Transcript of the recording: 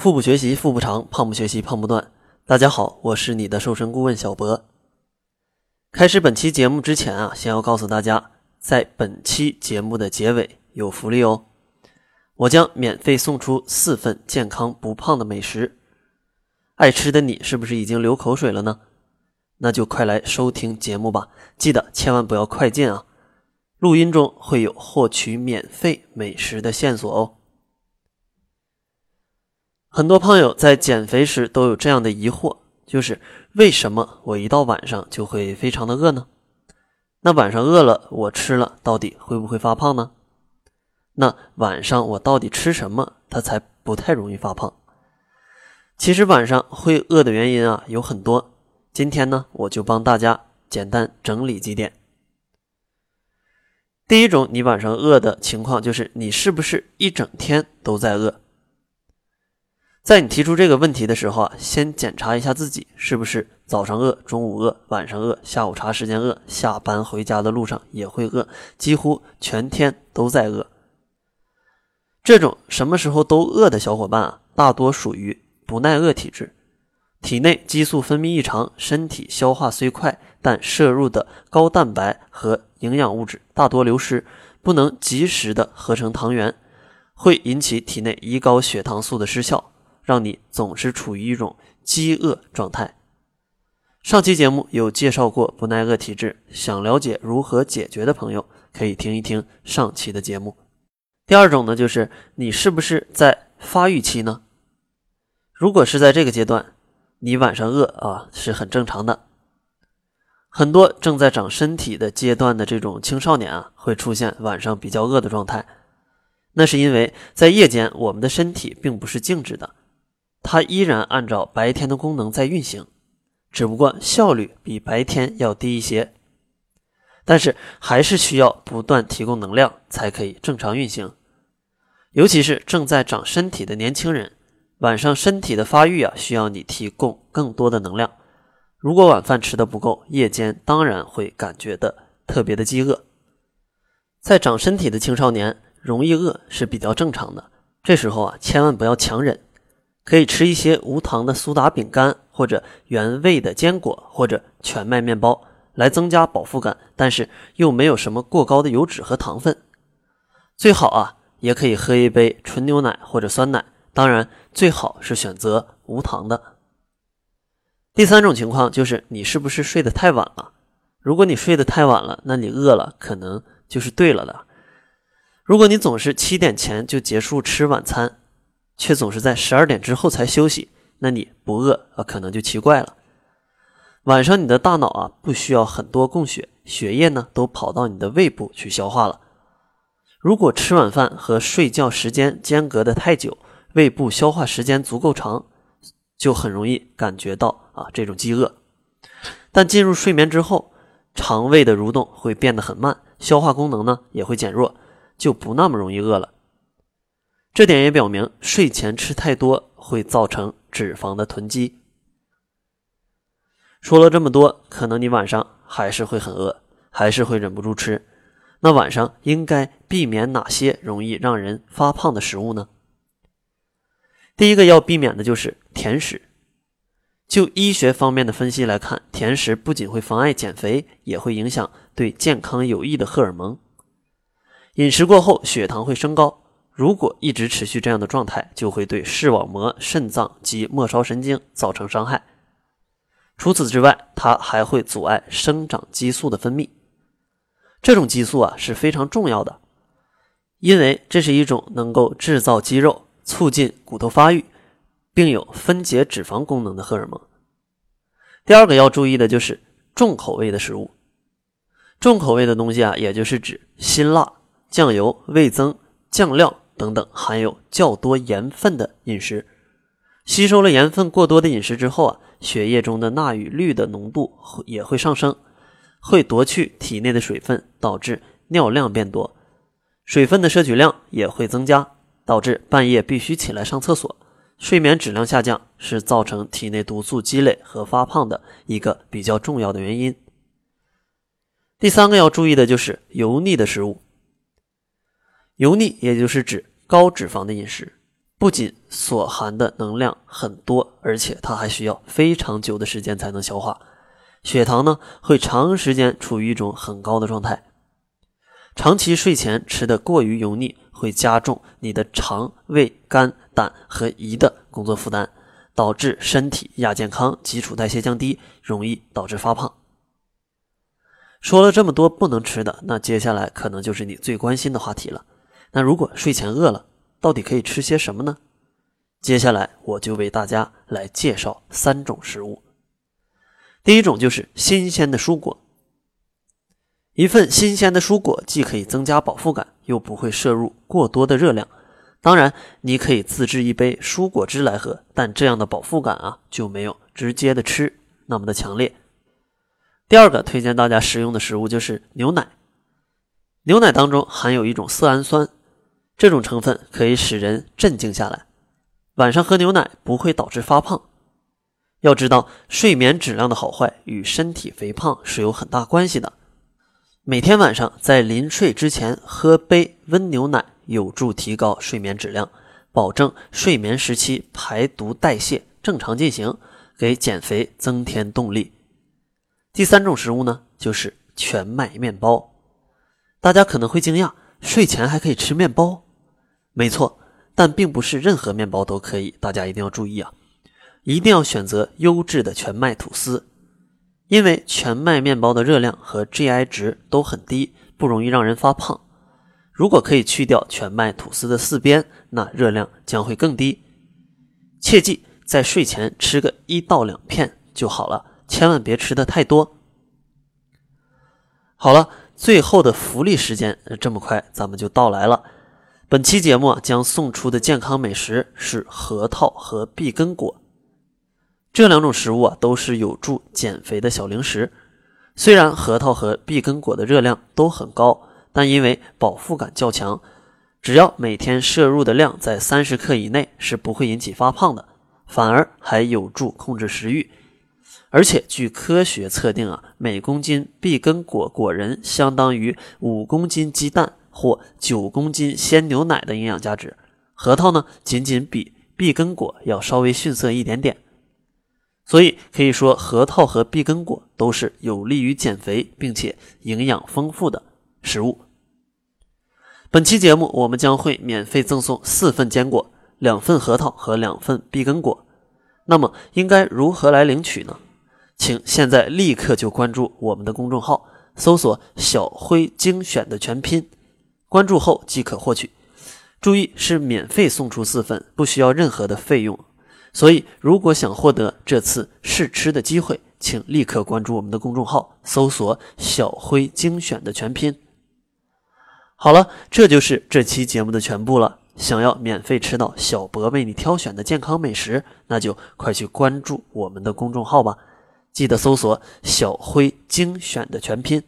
腹部学习腹部长，胖不学习胖不断。大家好，我是你的瘦身顾问小博。开始本期节目之前啊，先要告诉大家，在本期节目的结尾有福利哦，我将免费送出四份健康不胖的美食。爱吃的你是不是已经流口水了呢？那就快来收听节目吧，记得千万不要快进啊！录音中会有获取免费美食的线索哦。很多胖友在减肥时都有这样的疑惑，就是为什么我一到晚上就会非常的饿呢？那晚上饿了，我吃了到底会不会发胖呢？那晚上我到底吃什么，它才不太容易发胖？其实晚上会饿的原因啊有很多，今天呢我就帮大家简单整理几点。第一种，你晚上饿的情况就是你是不是一整天都在饿？在你提出这个问题的时候啊，先检查一下自己是不是早上饿、中午饿、晚上饿、下午茶时间饿、下班回家的路上也会饿，几乎全天都在饿。这种什么时候都饿的小伙伴啊，大多属于不耐饿体质，体内激素分泌异常，身体消化虽快，但摄入的高蛋白和营养物质大多流失，不能及时的合成糖原，会引起体内胰高血糖素的失效。让你总是处于一种饥饿状态。上期节目有介绍过不耐饿体质，想了解如何解决的朋友可以听一听上期的节目。第二种呢，就是你是不是在发育期呢？如果是在这个阶段，你晚上饿啊是很正常的。很多正在长身体的阶段的这种青少年啊，会出现晚上比较饿的状态，那是因为在夜间我们的身体并不是静止的。它依然按照白天的功能在运行，只不过效率比白天要低一些，但是还是需要不断提供能量才可以正常运行。尤其是正在长身体的年轻人，晚上身体的发育啊，需要你提供更多的能量。如果晚饭吃的不够，夜间当然会感觉的特别的饥饿。在长身体的青少年容易饿是比较正常的，这时候啊，千万不要强忍。可以吃一些无糖的苏打饼干，或者原味的坚果，或者全麦面包，来增加饱腹感，但是又没有什么过高的油脂和糖分。最好啊，也可以喝一杯纯牛奶或者酸奶，当然最好是选择无糖的。第三种情况就是你是不是睡得太晚了？如果你睡得太晚了，那你饿了可能就是对了的。如果你总是七点前就结束吃晚餐。却总是在十二点之后才休息，那你不饿啊，可能就奇怪了。晚上你的大脑啊不需要很多供血，血液呢都跑到你的胃部去消化了。如果吃晚饭和睡觉时间间隔的太久，胃部消化时间足够长，就很容易感觉到啊这种饥饿。但进入睡眠之后，肠胃的蠕动会变得很慢，消化功能呢也会减弱，就不那么容易饿了。这点也表明，睡前吃太多会造成脂肪的囤积。说了这么多，可能你晚上还是会很饿，还是会忍不住吃。那晚上应该避免哪些容易让人发胖的食物呢？第一个要避免的就是甜食。就医学方面的分析来看，甜食不仅会妨碍减肥，也会影响对健康有益的荷尔蒙。饮食过后，血糖会升高。如果一直持续这样的状态，就会对视网膜、肾脏及末梢神经造成伤害。除此之外，它还会阻碍生长激素的分泌。这种激素啊是非常重要的，因为这是一种能够制造肌肉、促进骨头发育，并有分解脂肪功能的荷尔蒙。第二个要注意的就是重口味的食物。重口味的东西啊，也就是指辛辣、酱油、味增、酱料。等等，含有较多盐分的饮食，吸收了盐分过多的饮食之后啊，血液中的钠与氯的浓度也会上升，会夺去体内的水分，导致尿量变多，水分的摄取量也会增加，导致半夜必须起来上厕所，睡眠质量下降，是造成体内毒素积累和发胖的一个比较重要的原因。第三个要注意的就是油腻的食物，油腻也就是指。高脂肪的饮食，不仅所含的能量很多，而且它还需要非常久的时间才能消化。血糖呢会长时间处于一种很高的状态。长期睡前吃的过于油腻，会加重你的肠胃、肝、胆和胰的工作负担，导致身体亚健康，基础代谢降低，容易导致发胖。说了这么多不能吃的，那接下来可能就是你最关心的话题了。那如果睡前饿了，到底可以吃些什么呢？接下来我就为大家来介绍三种食物。第一种就是新鲜的蔬果。一份新鲜的蔬果既可以增加饱腹感，又不会摄入过多的热量。当然，你可以自制一杯蔬果汁来喝，但这样的饱腹感啊就没有直接的吃那么的强烈。第二个推荐大家食用的食物就是牛奶。牛奶当中含有一种色氨酸。这种成分可以使人镇静下来，晚上喝牛奶不会导致发胖。要知道，睡眠质量的好坏与身体肥胖是有很大关系的。每天晚上在临睡之前喝杯温牛奶，有助提高睡眠质量，保证睡眠时期排毒代谢正常进行，给减肥增添动力。第三种食物呢，就是全麦面包。大家可能会惊讶，睡前还可以吃面包。没错，但并不是任何面包都可以，大家一定要注意啊！一定要选择优质的全麦吐司，因为全麦面包的热量和 GI 值都很低，不容易让人发胖。如果可以去掉全麦吐司的四边，那热量将会更低。切记在睡前吃个一到两片就好了，千万别吃的太多。好了，最后的福利时间，这么快咱们就到来了。本期节目将送出的健康美食是核桃和碧根果，这两种食物啊都是有助减肥的小零食。虽然核桃和碧根果的热量都很高，但因为饱腹感较强，只要每天摄入的量在三十克以内，是不会引起发胖的，反而还有助控制食欲。而且据科学测定啊，每公斤碧根果果仁相当于五公斤鸡蛋。或九公斤鲜牛奶的营养价值，核桃呢仅仅比碧根果要稍微逊色一点点，所以可以说核桃和碧根果都是有利于减肥并且营养丰富的食物。本期节目我们将会免费赠送四份坚果、两份核桃和两份碧根果。那么应该如何来领取呢？请现在立刻就关注我们的公众号，搜索“小辉精选”的全拼。关注后即可获取，注意是免费送出四份，不需要任何的费用。所以，如果想获得这次试吃的机会，请立刻关注我们的公众号，搜索“小辉精选”的全拼。好了，这就是这期节目的全部了。想要免费吃到小博为你挑选的健康美食，那就快去关注我们的公众号吧！记得搜索“小辉精选”的全拼。